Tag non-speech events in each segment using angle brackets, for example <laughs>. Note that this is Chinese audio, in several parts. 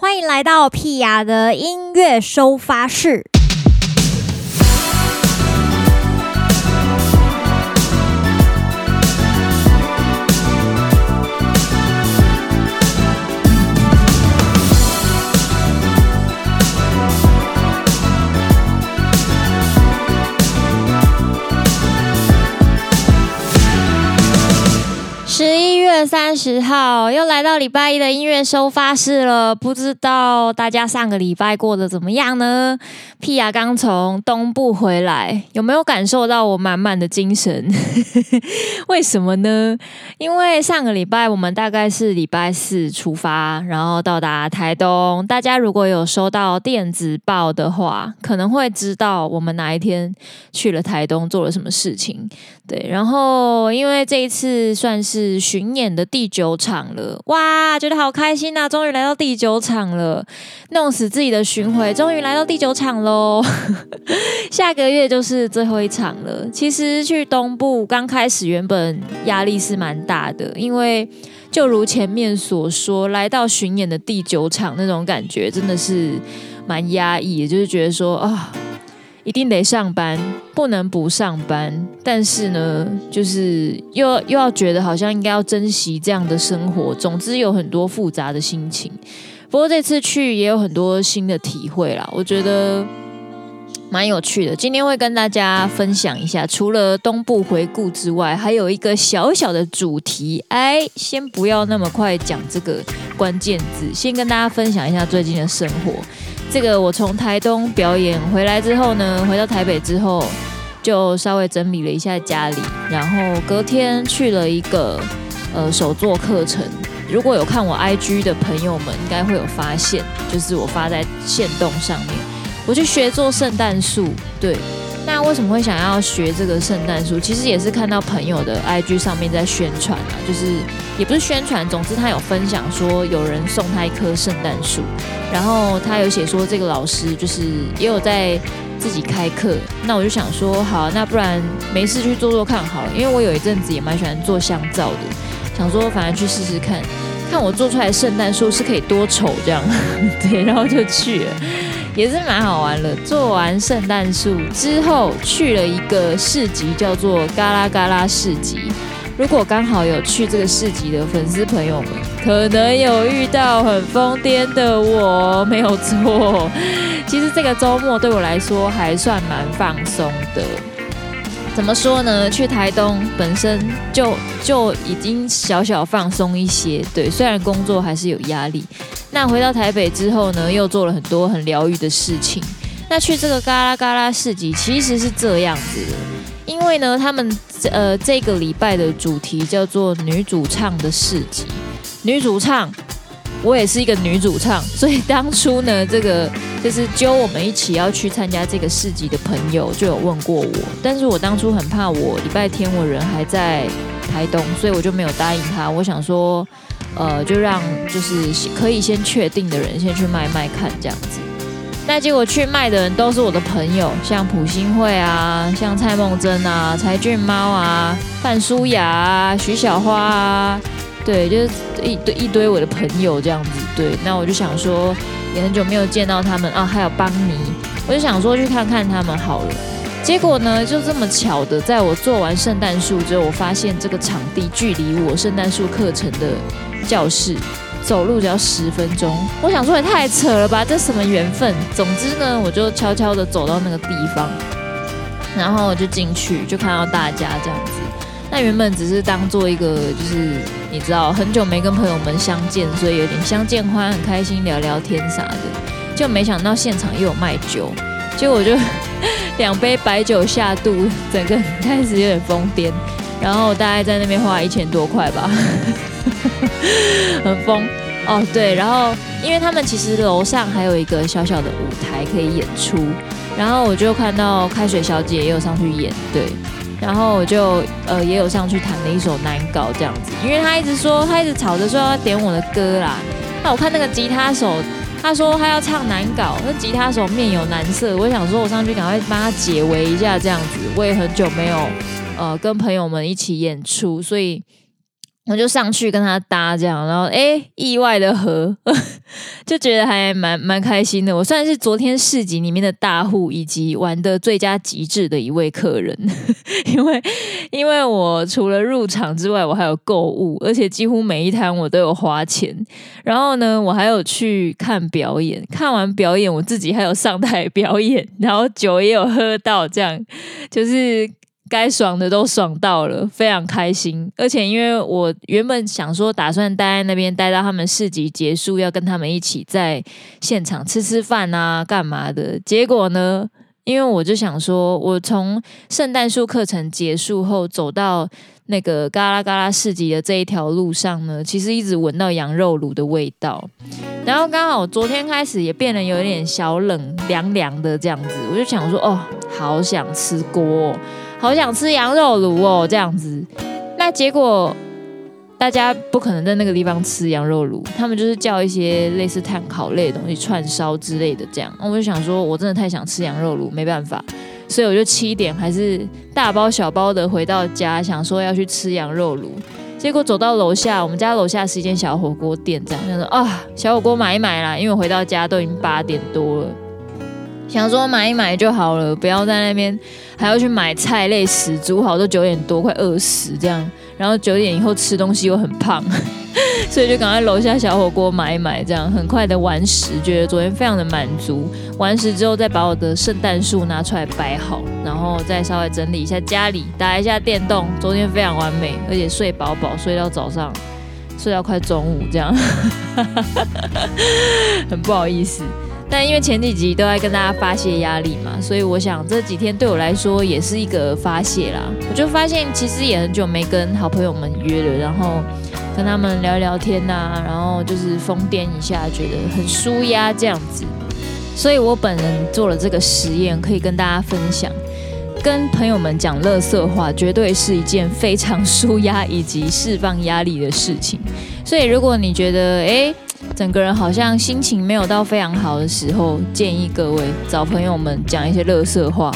欢迎来到屁雅的音乐收发室。三十号又来到礼拜一的音乐收发室了，不知道大家上个礼拜过得怎么样呢？屁雅刚从东部回来，有没有感受到我满满的精神？<laughs> 为什么呢？因为上个礼拜我们大概是礼拜四出发，然后到达台东。大家如果有收到电子报的话，可能会知道我们哪一天去了台东，做了什么事情。对，然后因为这一次算是巡演演的第九场了，哇，觉得好开心呐！终于来到第九场了，弄死自己的巡回，终于来到第九场喽！<laughs> 下个月就是最后一场了。其实去东部刚开始，原本压力是蛮大的，因为就如前面所说，来到巡演的第九场，那种感觉真的是蛮压抑，就是觉得说啊。一定得上班，不能不上班。但是呢，就是又又要觉得好像应该要珍惜这样的生活。总之有很多复杂的心情。不过这次去也有很多新的体会啦，我觉得蛮有趣的。今天会跟大家分享一下，除了东部回顾之外，还有一个小小的主题。哎，先不要那么快讲这个关键字，先跟大家分享一下最近的生活。这个我从台东表演回来之后呢，回到台北之后，就稍微整理了一下家里，然后隔天去了一个呃手作课程。如果有看我 IG 的朋友们，应该会有发现，就是我发在线动上面，我去学做圣诞树，对。那为什么会想要学这个圣诞树？其实也是看到朋友的 IG 上面在宣传啊，就是也不是宣传，总之他有分享说有人送他一棵圣诞树，然后他有写说这个老师就是也有在自己开课。那我就想说，好，那不然没事去做做看好了，因为我有一阵子也蛮喜欢做香皂的，想说反正去试试看，看我做出来的圣诞树是可以多丑这样，<laughs> 对，然后就去了。也是蛮好玩的。做完圣诞树之后，去了一个市集，叫做嘎啦嘎啦市集。如果刚好有去这个市集的粉丝朋友们，可能有遇到很疯癫的我，没有错。其实这个周末对我来说还算蛮放松的。怎么说呢？去台东本身就就已经小小放松一些。对，虽然工作还是有压力。那回到台北之后呢，又做了很多很疗愈的事情。那去这个嘎啦嘎啦市集其实是这样子的，因为呢，他们呃这个礼拜的主题叫做女主唱的市集。女主唱，我也是一个女主唱，所以当初呢，这个就是揪我们一起要去参加这个市集的朋友就有问过我，但是我当初很怕我礼拜天我人还在台东，所以我就没有答应他。我想说。呃，就让就是可以先确定的人先去卖卖看这样子。那结果去卖的人都是我的朋友，像朴信惠啊，像蔡梦真啊，柴俊猫啊，范舒雅啊，徐小花啊，对，就是一堆一堆我的朋友这样子。对，那我就想说，也很久没有见到他们啊，还有邦尼，我就想说去看看他们好了。结果呢，就这么巧的，在我做完圣诞树之后，我发现这个场地距离我圣诞树课程的。教室走路只要十分钟，我想说也太扯了吧，这什么缘分？总之呢，我就悄悄的走到那个地方，然后我就进去，就看到大家这样子。那原本只是当做一个，就是你知道，很久没跟朋友们相见，所以有点相见欢，很开心聊聊天啥的。就没想到现场又有卖酒，结果我就 <laughs> 两杯白酒下肚，整个开始有点疯癫，然后大概在那边花一千多块吧。<laughs> 很疯哦，对，然后因为他们其实楼上还有一个小小的舞台可以演出，然后我就看到开水小姐也有上去演，对，然后我就呃也有上去弹了一首难搞这样子，因为他一直说他一直吵着说要点我的歌啦，那我看那个吉他手他说他要唱难搞，那吉他手面有难色，我想说我上去赶快帮他解围一下这样子，我也很久没有呃跟朋友们一起演出，所以。我就上去跟他搭这样，然后诶，意外的合，<laughs> 就觉得还蛮蛮开心的。我算是昨天市集里面的大户，以及玩的最佳极致的一位客人，<laughs> 因为因为我除了入场之外，我还有购物，而且几乎每一摊我都有花钱。然后呢，我还有去看表演，看完表演我自己还有上台表演，然后酒也有喝到，这样就是。该爽的都爽到了，非常开心。而且因为我原本想说，打算待在那边待到他们市集结束，要跟他们一起在现场吃吃饭啊，干嘛的。结果呢，因为我就想说，我从圣诞树课程结束后走到那个嘎啦嘎啦市集的这一条路上呢，其实一直闻到羊肉炉的味道。然后刚好昨天开始也变得有点小冷，凉凉的这样子，我就想说，哦，好想吃锅。好想吃羊肉炉哦，这样子。那结果大家不可能在那个地方吃羊肉炉，他们就是叫一些类似炭烤类的东西，串烧之类的这样。我就想说，我真的太想吃羊肉炉，没办法，所以我就七点还是大包小包的回到家，想说要去吃羊肉炉。结果走到楼下，我们家楼下是一间小火锅店，这样想说啊，小火锅买一买啦，因为我回到家都已经八点多了。想说买一买就好了，不要在那边还要去买菜类死煮好都九点多快饿死这样，然后九点以后吃东西又很胖，<laughs> 所以就赶快楼下小火锅买一买，这样很快的完食，觉得昨天非常的满足。完食之后再把我的圣诞树拿出来摆好，然后再稍微整理一下家里，打一下电动。昨天非常完美，而且睡饱饱，睡到早上，睡到快中午这样，<laughs> 很不好意思。但因为前几集都在跟大家发泄压力嘛，所以我想这几天对我来说也是一个发泄啦。我就发现其实也很久没跟好朋友们约了，然后跟他们聊聊天呐、然后就是疯癫一下，觉得很舒压这样子。所以我本人做了这个实验，可以跟大家分享，跟朋友们讲乐色话，绝对是一件非常舒压以及释放压力的事情。所以如果你觉得诶。整个人好像心情没有到非常好的时候，建议各位找朋友们讲一些乐色话，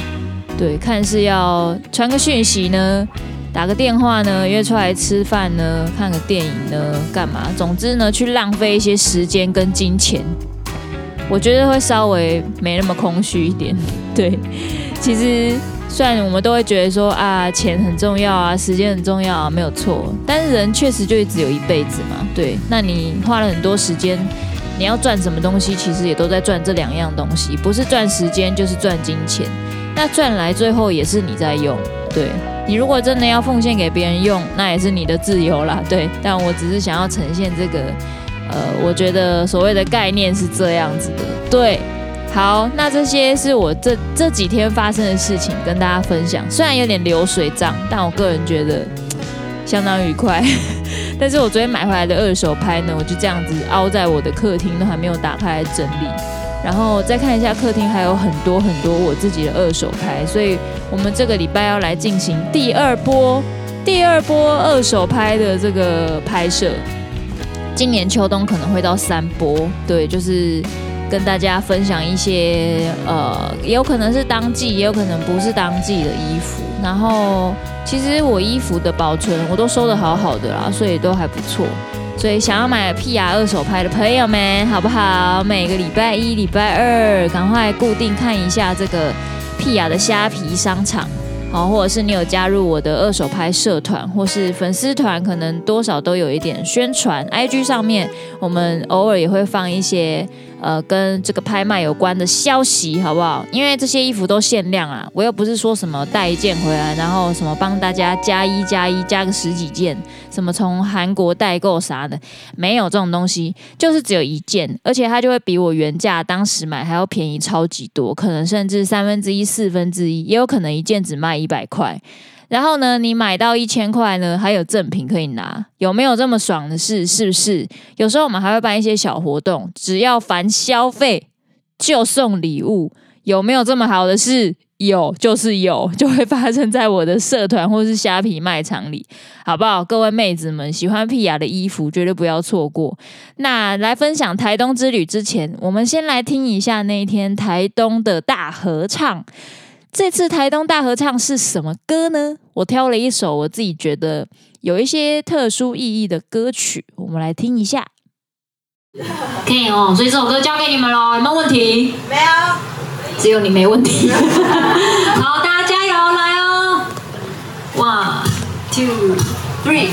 对，看是要传个讯息呢，打个电话呢，约出来吃饭呢，看个电影呢，干嘛？总之呢，去浪费一些时间跟金钱，我觉得会稍微没那么空虚一点。<laughs> 对，其实。虽然我们都会觉得说啊，钱很重要啊，时间很重要啊，没有错。但是人确实就只有一辈子嘛，对。那你花了很多时间，你要赚什么东西，其实也都在赚这两样东西，不是赚时间就是赚金钱。那赚来最后也是你在用，对。你如果真的要奉献给别人用，那也是你的自由啦，对。但我只是想要呈现这个，呃，我觉得所谓的概念是这样子的，对。好，那这些是我这这几天发生的事情，跟大家分享。虽然有点流水账，但我个人觉得相当愉快。<laughs> 但是我昨天买回来的二手拍呢，我就这样子凹在我的客厅，都还没有打开来整理。然后再看一下客厅，还有很多很多我自己的二手拍，所以我们这个礼拜要来进行第二波第二波二手拍的这个拍摄。今年秋冬可能会到三波，对，就是。跟大家分享一些，呃，也有可能是当季，也有可能不是当季的衣服。然后，其实我衣服的保存我都收得好好的啦，所以都还不错。所以想要买屁雅二手拍的朋友们，好不好？每个礼拜一、礼拜二，赶快固定看一下这个屁雅的虾皮商场。好，或者是你有加入我的二手拍社团，或是粉丝团，可能多少都有一点宣传。IG 上面，我们偶尔也会放一些呃跟这个拍卖有关的消息，好不好？因为这些衣服都限量啊，我又不是说什么带一件回来，然后什么帮大家加一加一加个十几件，什么从韩国代购啥的，没有这种东西，就是只有一件，而且它就会比我原价当时买还要便宜超级多，可能甚至三分之一、四分之一，也有可能一件只卖。一百块，然后呢，你买到一千块呢，还有赠品可以拿，有没有这么爽的事？是不是？有时候我们还会办一些小活动，只要凡消费就送礼物，有没有这么好的事？有，就是有，<laughs> 就会发生在我的社团或是虾皮卖场里，好不好？各位妹子们，喜欢屁雅的衣服，绝对不要错过。那来分享台东之旅之前，我们先来听一下那一天台东的大合唱。这次台东大合唱是什么歌呢？我挑了一首我自己觉得有一些特殊意义的歌曲，我们来听一下。可以哦，所以这首歌交给你们喽，有没有问题？没有，只有你没问题。<laughs> 好，大家加油，来哦！One, two, three.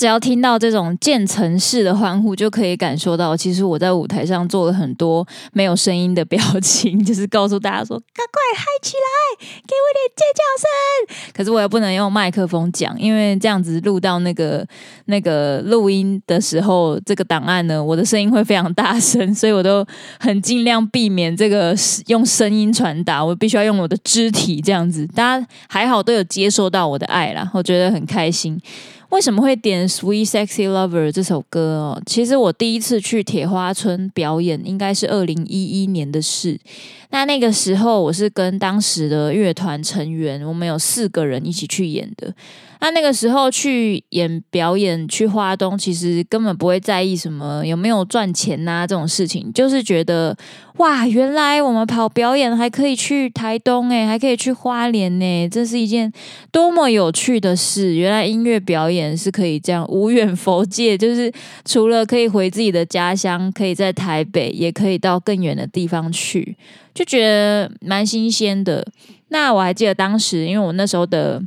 只要听到这种渐层式的欢呼，就可以感受到，其实我在舞台上做了很多没有声音的表情，<laughs> 就是告诉大家说：“赶快嗨起来，给我点尖叫声！”可是我又不能用麦克风讲，因为这样子录到那个那个录音的时候，这个档案呢，我的声音会非常大声，<laughs> 所以我都很尽量避免这个用声音传达，我必须要用我的肢体这样子。大家还好都有接受到我的爱啦，我觉得很开心。为什么会点《Sweet Sexy Lover》这首歌哦？其实我第一次去铁花村表演，应该是二零一一年的事。那那个时候，我是跟当时的乐团成员，我们有四个人一起去演的。那那个时候去演表演，去花东，其实根本不会在意什么有没有赚钱呐、这种事情，就是觉得哇，原来我们跑表演还可以去台东诶，还可以去花莲呢，这是一件多么有趣的事！原来音乐表演是可以这样无远弗届，就是除了可以回自己的家乡，可以在台北，也可以到更远的地方去，就觉得蛮新鲜的。那我还记得当时，因为我那时候的。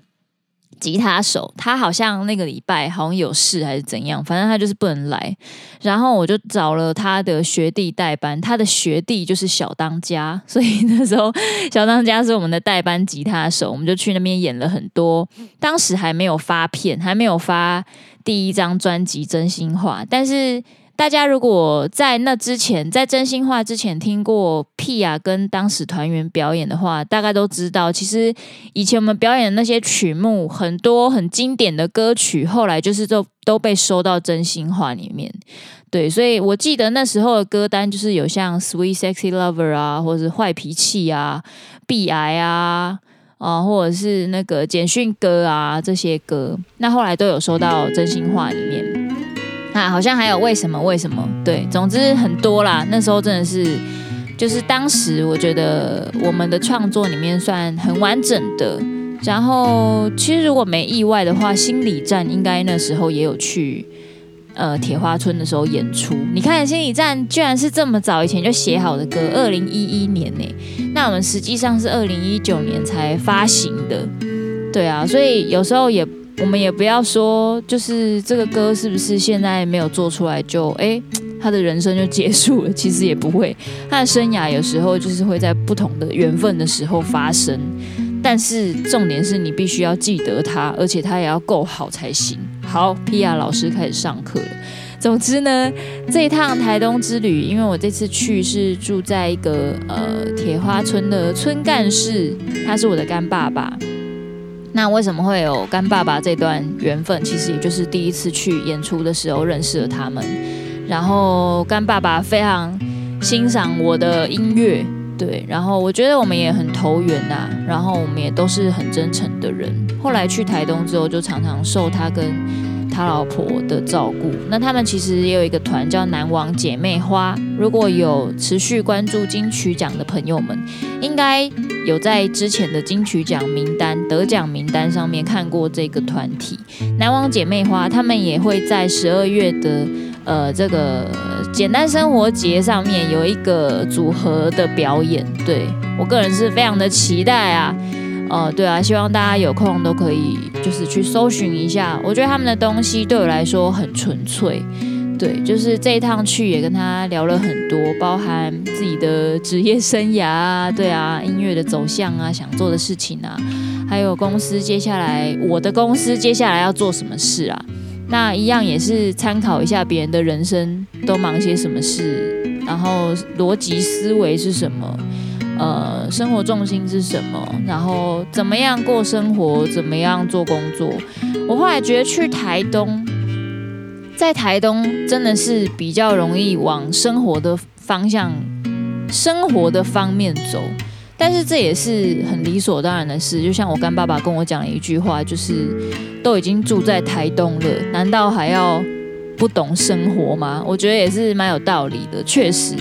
吉他手，他好像那个礼拜好像有事还是怎样，反正他就是不能来。然后我就找了他的学弟代班，他的学弟就是小当家，<laughs> 所以那时候小当家是我们的代班吉他手，我们就去那边演了很多。当时还没有发片，还没有发第一张专辑《真心话》，但是。大家如果在那之前，在真心话之前听过 Pia 跟当时团员表演的话，大概都知道，其实以前我们表演的那些曲目，很多很经典的歌曲，后来就是都都被收到真心话里面。对，所以我记得那时候的歌单就是有像 Sweet Sexy Lover 啊，或者是坏脾气啊、壁癌啊，啊，或者是那个简讯歌啊这些歌，那后来都有收到真心话里面。啊，好像还有为什么？为什么？对，总之很多啦。那时候真的是，就是当时我觉得我们的创作里面算很完整的。然后，其实如果没意外的话，心理战应该那时候也有去呃铁花村的时候演出。你看，心理战居然是这么早以前就写好的歌，二零一一年呢。那我们实际上是二零一九年才发行的。对啊，所以有时候也。我们也不要说，就是这个歌是不是现在没有做出来就哎，他的人生就结束了？其实也不会，他的生涯有时候就是会在不同的缘分的时候发生。但是重点是你必须要记得他，而且他也要够好才行。好，Pia 老师开始上课了。总之呢，这一趟台东之旅，因为我这次去是住在一个呃铁花村的村干事，他是我的干爸爸。那为什么会有干爸爸这段缘分？其实也就是第一次去演出的时候认识了他们，然后干爸爸非常欣赏我的音乐，对，然后我觉得我们也很投缘呐、然后我们也都是很真诚的人。后来去台东之后，就常常受他跟他老婆的照顾。那他们其实也有一个团叫南王姐妹花。如果有持续关注金曲奖的朋友们，应该有在之前的金曲奖名单、得奖名单上面看过这个团体南王姐妹花。他们也会在十二月的呃这个简单生活节上面有一个组合的表演。对，我个人是非常的期待啊。哦、对啊，希望大家有空都可以，就是去搜寻一下。我觉得他们的东西对我来说很纯粹，对，就是这一趟去也跟他聊了很多，包含自己的职业生涯啊，对啊，音乐的走向啊，想做的事情啊，还有公司接下来，我的公司接下来要做什么事啊？那一样也是参考一下别人的人生都忙些什么事，然后逻辑思维是什么。呃，生活重心是什么？然后怎么样过生活？怎么样做工作？我后来觉得去台东，在台东真的是比较容易往生活的方向、生活的方面走。但是这也是很理所当然的事。就像我干爸爸跟我讲了一句话，就是都已经住在台东了，难道还要不懂生活吗？我觉得也是蛮有道理的，确实。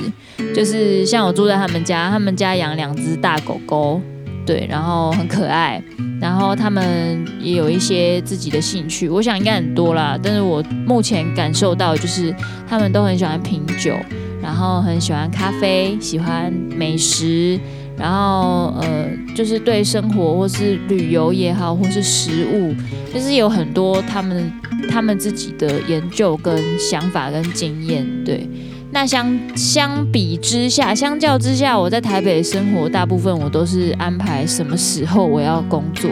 就是像我住在他们家，他们家养两只大狗狗，对，然后很可爱，然后他们也有一些自己的兴趣，我想应该很多啦。但是我目前感受到就是他们都很喜欢品酒，然后很喜欢咖啡，喜欢美食，然后呃，就是对生活或是旅游也好，或是食物，就是有很多他们他们自己的研究跟想法跟经验，对。那相相比之下，相较之下，我在台北生活，大部分我都是安排什么时候我要工作，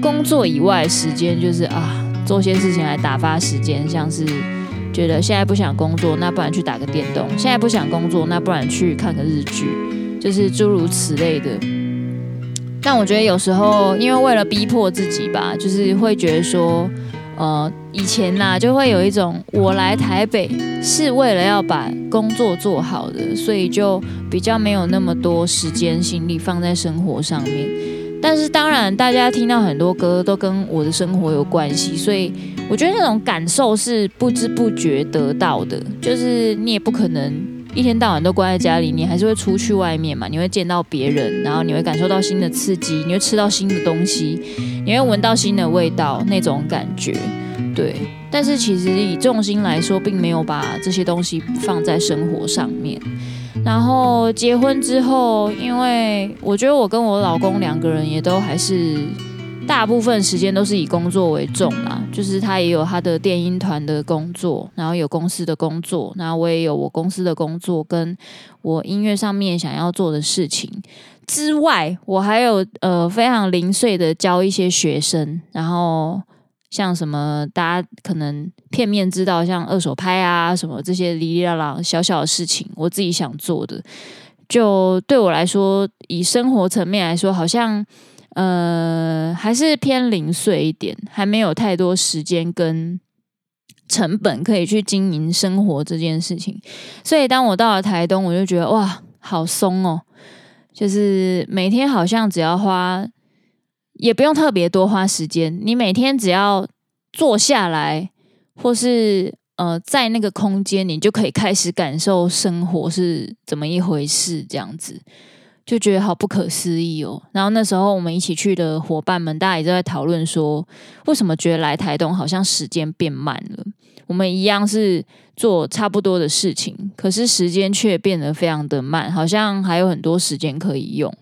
工作以外时间就是啊，做些事情来打发时间，像是觉得现在不想工作，那不然去打个电动；现在不想工作，那不然去看个日剧，就是诸如此类的。但我觉得有时候，因为为了逼迫自己吧，就是会觉得说。呃，以前呐、就会有一种我来台北是为了要把工作做好的，所以就比较没有那么多时间心力放在生活上面。但是当然，大家听到很多歌都跟我的生活有关系，所以我觉得那种感受是不知不觉得到的。就是你也不可能一天到晚都关在家里，你还是会出去外面嘛，你会见到别人，然后你会感受到新的刺激，你会吃到新的东西。你会闻到新的味道，那种感觉，对。但是其实以重心来说，并没有把这些东西放在生活上面。然后结婚之后，因为我觉得我跟我老公两个人也都还是大部分时间都是以工作为重啦。就是他也有他的电音团的工作，然后有公司的工作，然后我也有我公司的工作，跟我音乐上面想要做的事情之外，我还有呃非常零碎的教一些学生，然后。像什么，大家可能片面知道，像二手拍啊什么这些哩哩啦啦小小的事情，我自己想做的，就对我来说，以生活层面来说，好像呃还是偏零碎一点，还没有太多时间跟成本可以去经营生活这件事情。所以当我到了台东，我就觉得哇，好松哦，就是每天好像只要花。也不用特别多花时间，你每天只要坐下来，或是呃在那个空间，你就可以开始感受生活是怎么一回事，这样子就觉得好不可思议哦。然后那时候我们一起去的伙伴们，大家也都在讨论说，为什么觉得来台东好像时间变慢了？我们一样是做差不多的事情，可是时间却变得非常的慢，好像还有很多时间可以用。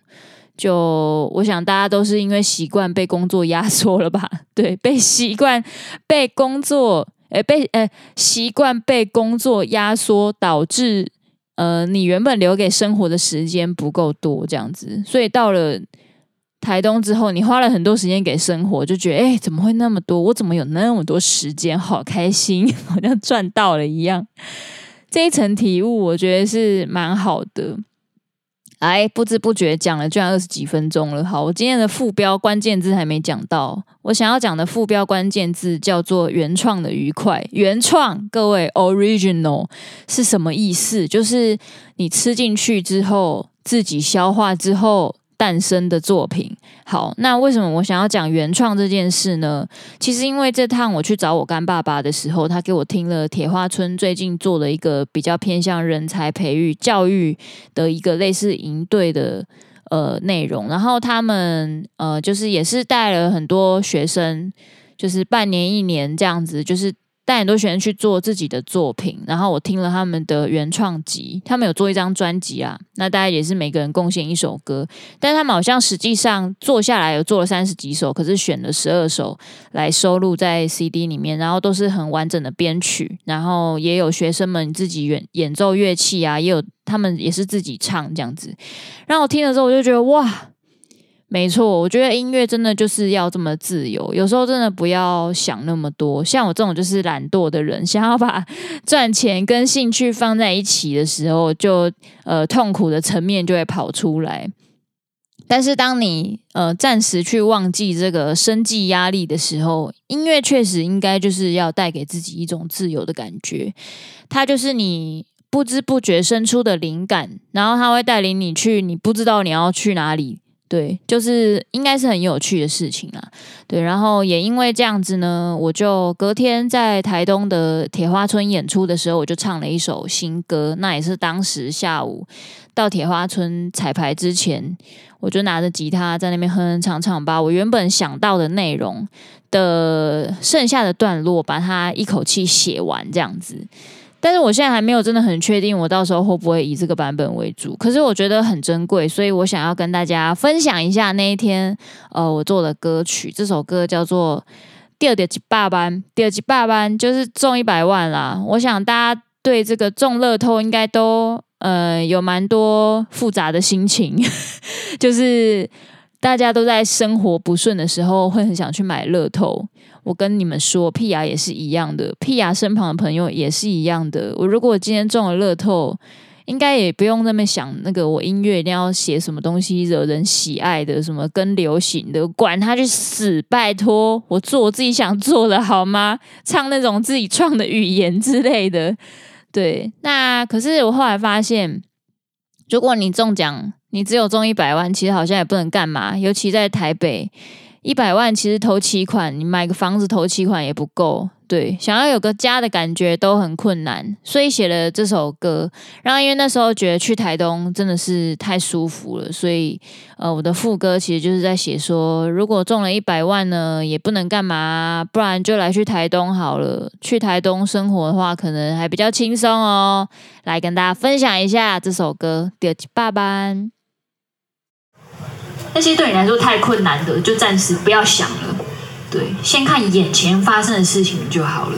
就我想，大家都是因为习惯被工作压缩了吧？<laughs> 对，被习惯被工作，诶，被诶习惯被工作压缩，导致呃你原本留给生活的时间不够多，这样子。所以到了台东之后，你花了很多时间给生活，就觉得诶，怎么会那么多？我怎么有那么多时间？好开心，<laughs> 好像赚到了一样。这一层体悟，我觉得是蛮好的。哎，不知不觉讲了居然二十几分钟了。好，我今天的副标关键字还没讲到，我想要讲的副标关键字叫做“原创的愉快”。原创，各位，original 是什么意思？就是你吃进去之后，自己消化之后。诞生的作品，好，那为什么我想要讲原创这件事呢？其实因为这趟我去找我干爸爸的时候，他给我听了铁花村最近做了一个比较偏向人才培育教育的一个类似营队的呃内容，然后他们呃就是也是带了很多学生，就是半年一年这样子，就是。带很多学生去做自己的作品，然后我听了他们的原创集，他们有做一张专辑啊，那大家也是每个人贡献一首歌，但他们好像实际上做下来有做了三十几首，可是选了十二首来收录在 CD 里面，然后都是很完整的编曲，然后也有学生们自己演演奏乐器啊，也有他们也是自己唱这样子，然后我听了之后我就觉得哇。没错，我觉得音乐真的就是要这么自由，有时候真的不要想那么多。像我这种就是懒惰的人，想要把赚钱跟兴趣放在一起的时候，就呃痛苦的层面就会跑出来。但是当你呃暂时去忘记这个生计压力的时候，音乐确实应该就是要带给自己一种自由的感觉。它就是你不知不觉生出的灵感，然后它会带领你去你不知道你要去哪里。对，就是应该是很有趣的事情啦。对，然后也因为这样子呢，我就隔天在台东的铁花村演出的时候，我就唱了一首新歌。那也是当时下午到铁花村彩排之前，我就拿着吉他在那边哼哼唱唱，把我原本想到的内容的剩下的段落，把它一口气写完，这样子。但是我现在还没有真的很确定，我到时候会不会以这个版本为主。可是我觉得很珍贵，所以我想要跟大家分享一下那一天，呃，我做的歌曲。这首歌叫做《第二点几八班》，第二几八班就是中一百万啦。我想大家对这个中乐透应该都呃有蛮多复杂的心情，<laughs> 就是大家都在生活不顺的时候，会很想去买乐透。我跟你们说，屁牙也是一样的，屁牙身旁的朋友也是一样的。我如果今天中了乐透，应该也不用那么想那个我音乐一定要写什么东西惹人喜爱的，什么跟流行的，管他去死！拜托，我做我自己想做的好吗？唱那种自己创的语言之类的。对，那可是我后来发现，<laughs> 如果你中奖，你只有中一百万，其实好像也不能干嘛，尤其在台北。一百万其实投期款，你买个房子投期款也不够。对，想要有个家的感觉都很困难，所以写了这首歌。然后因为那时候觉得去台东真的是太舒服了，所以呃，我的副歌其实就是在写说，如果中了一百万呢，也不能干嘛，不然就来去台东好了。去台东生活的话，可能还比较轻松哦。来跟大家分享一下这首歌《的爸爸》。那些对你来说太困难的，就暂时不要想了。对，先看眼前发生的事情就好了。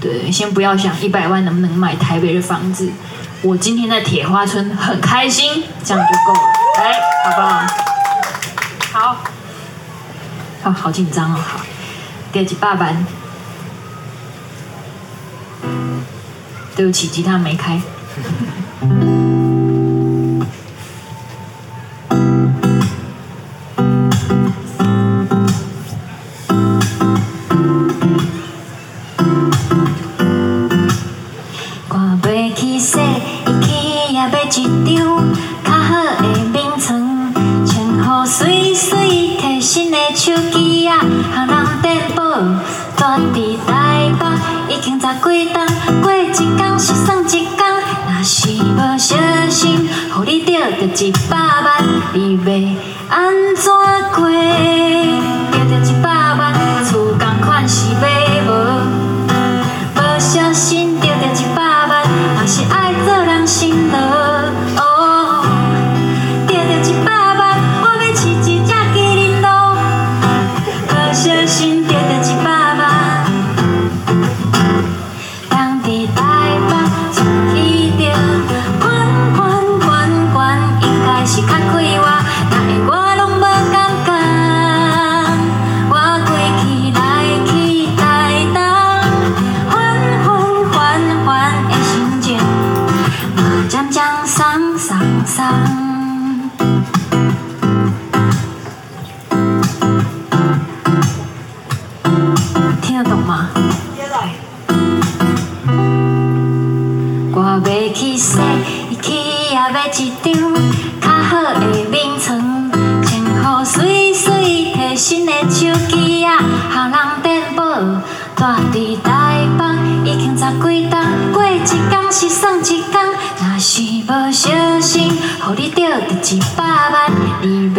对，先不要想一百万能不能买台北的房子。我今天在铁花村很开心，这样就够了。哎，好不好？好，好好紧张哦。好，第几八班？对不起，吉他没开。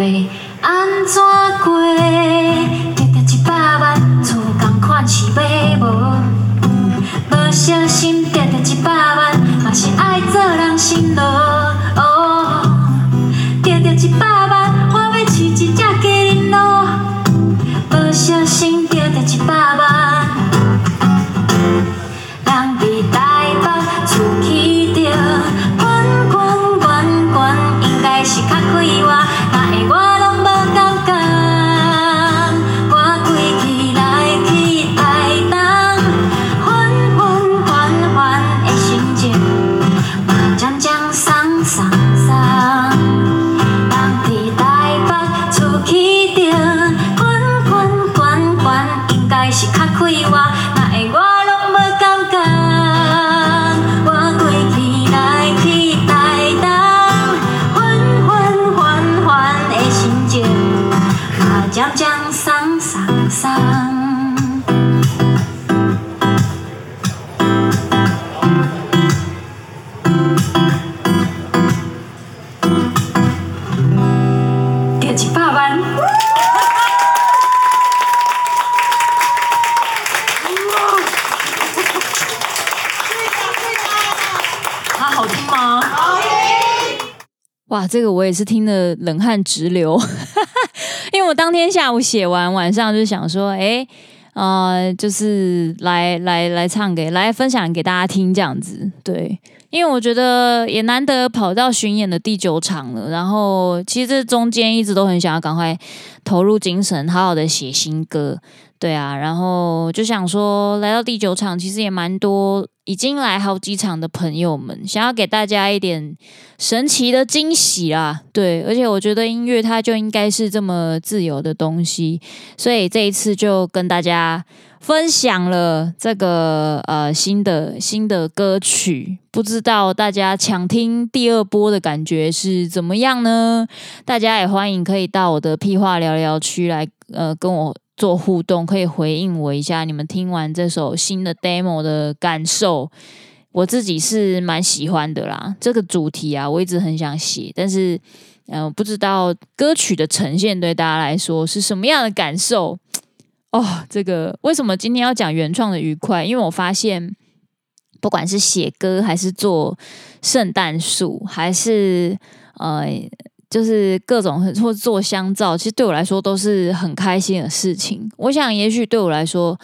they 哇这个我也是听得冷汗直流，<laughs> 因为我当天下午写完，晚上就想说，哎，呃，就是来来来唱给来分享给大家听这样子，对，因为我觉得也难得跑到巡演的第九场了，然后其实这中间一直都很想要赶快投入精神，好好的写新歌。对啊，然后就想说，来到第九场，其实也蛮多已经来好几场的朋友们，想要给大家一点神奇的惊喜啦。对，而且我觉得音乐它就应该是这么自由的东西，所以这一次就跟大家分享了这个呃新的新的歌曲，不知道大家抢听第二波的感觉是怎么样呢？大家也欢迎可以到我的屁话聊聊区来呃跟我。做互动可以回应我一下，你们听完这首新的 demo 的感受，我自己是蛮喜欢的啦。这个主题啊，我一直很想写，但是嗯、呃，不知道歌曲的呈现对大家来说是什么样的感受哦。这个为什么今天要讲原创的愉快？因为我发现，不管是写歌，还是做圣诞树，还是呃。就是各种或做香皂，其实对我来说都是很开心的事情。我想，也许对我来说，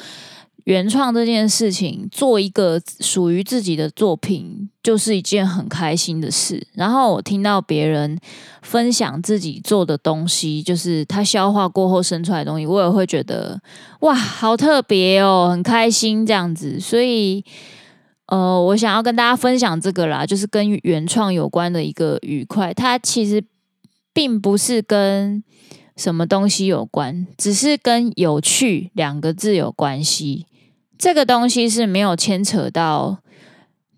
原创这件事情，做一个属于自己的作品，就是一件很开心的事。然后我听到别人分享自己做的东西，就是他消化过后生出来的东西，我也会觉得哇，好特别哦，很开心这样子。所以，呃，我想要跟大家分享这个啦，就是跟原创有关的一个愉快。它其实并不是跟什么东西有关，只是跟有趣两个字有关系。这个东西是没有牵扯到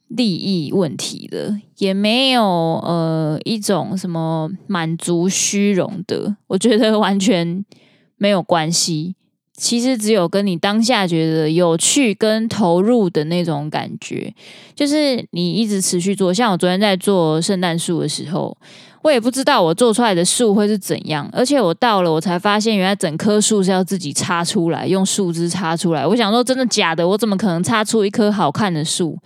利益问题的，也没有呃一种什么满足虚荣的，我觉得完全没有关系。其实只有跟你当下觉得有趣跟投入的那种感觉，就是你一直持续做。像我昨天在做圣诞树的时候。我也不知道我做出来的树会是怎样，而且我到了，我才发现原来整棵树是要自己插出来，用树枝插出来。我想说，真的假的？我怎么可能插出一棵好看的树？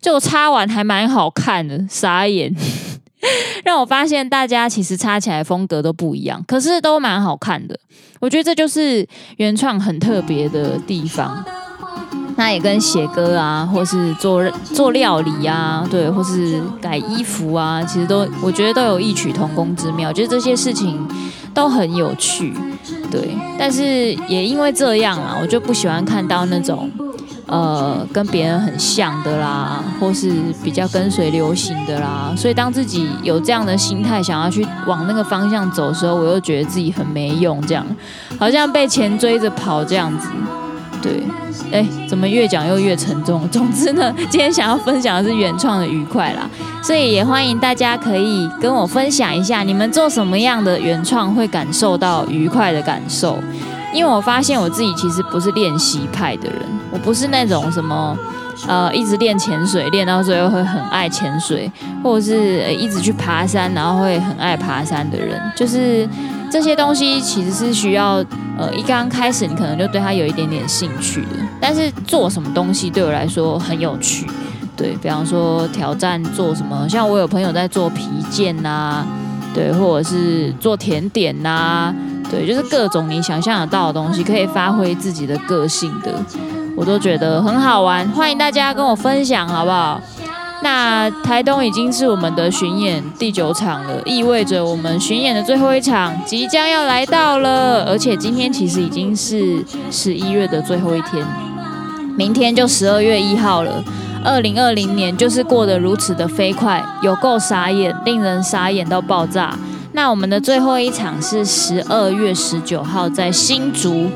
就插完还蛮好看的，傻眼。<laughs> 让我发现大家其实插起来风格都不一样，可是都蛮好看的。我觉得这就是原创很特别的地方。那也跟写歌啊，或是做做料理啊，对，或是改衣服啊，其实都我觉得都有异曲同工之妙。觉得这些事情都很有趣，对。但是也因为这样啊，我就不喜欢看到那种呃跟别人很像的啦，或是比较跟随流行的啦。所以当自己有这样的心态，想要去往那个方向走的时候，我又觉得自己很没用，这样好像被钱追着跑这样子。对，哎，怎么越讲又越沉重？<laughs> 总之呢，今天想要分享的是原创的愉快啦，所以也欢迎大家可以跟我分享一下，你们做什么样的原创会感受到愉快的感受？因为我发现我自己其实不是练习派的人，我不是那种什么呃一直练潜水，练到最后会很爱潜水，或者是一直去爬山，然后会很爱爬山的人，就是。这些东西其实是需要，呃，一刚开始你可能就对它有一点点兴趣的。但是做什么东西对我来说很有趣，对，比方说挑战做什么，像我有朋友在做皮件呐，对，或者是做甜点呐，对，就是各种你想象得到的东西，可以发挥自己的个性的，我都觉得很好玩。欢迎大家跟我分享，好不好？那台东已经是我们的巡演第九场了，意味着我们巡演的最后一场即将要来到了，而且今天其实已经是十一月的最后一天，明天就十二月一号了。二零二零年就是过得如此的飞快，有够傻眼，令人傻眼到爆炸。那我们的最后一场是十二月十九号在新竹，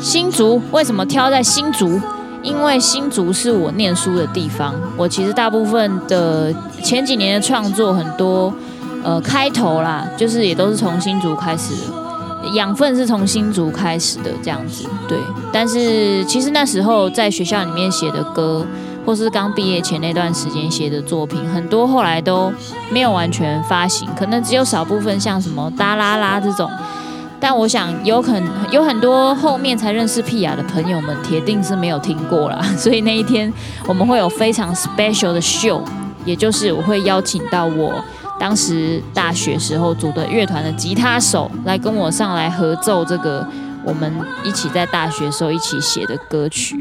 新竹为什么挑在新竹？因为新竹是我念书的地方，我其实大部分的前几年的创作很多，呃，开头啦，就是也都是从新竹开始的，养分是从新竹开始的这样子，对。但是其实那时候在学校里面写的歌，或是刚毕业前那段时间写的作品，很多后来都没有完全发行，可能只有少部分像什么《哒啦啦》这种。但我想有很有很多后面才认识 Pia 的朋友们，铁定是没有听过啦。<laughs> 所以那一天我们会有非常 special 的 show，也就是我会邀请到我当时大学时候组的乐团的吉他手来跟我上来合奏这个我们一起在大学时候一起写的歌曲。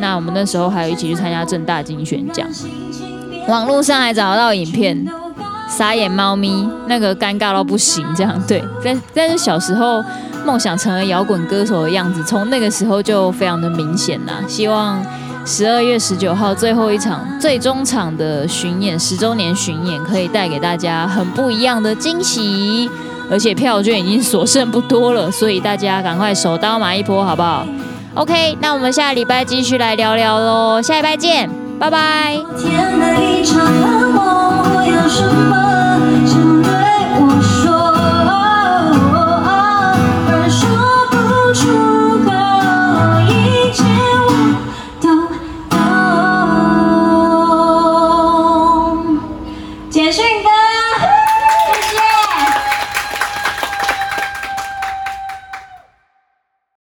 那我们那时候还有一起去参加正大金选奖，网络上还找得到影片。傻眼猫咪，那个尴尬到不行，这样对。但但是小时候梦想成为摇滚歌手的样子，从那个时候就非常的明显啦。希望十二月十九号最后一场最终场的巡演，十周年巡演可以带给大家很不一样的惊喜。而且票券已经所剩不多了，所以大家赶快手刀买一波，好不好？OK，那我们下礼拜继续来聊聊喽，下礼拜见，拜拜。什么？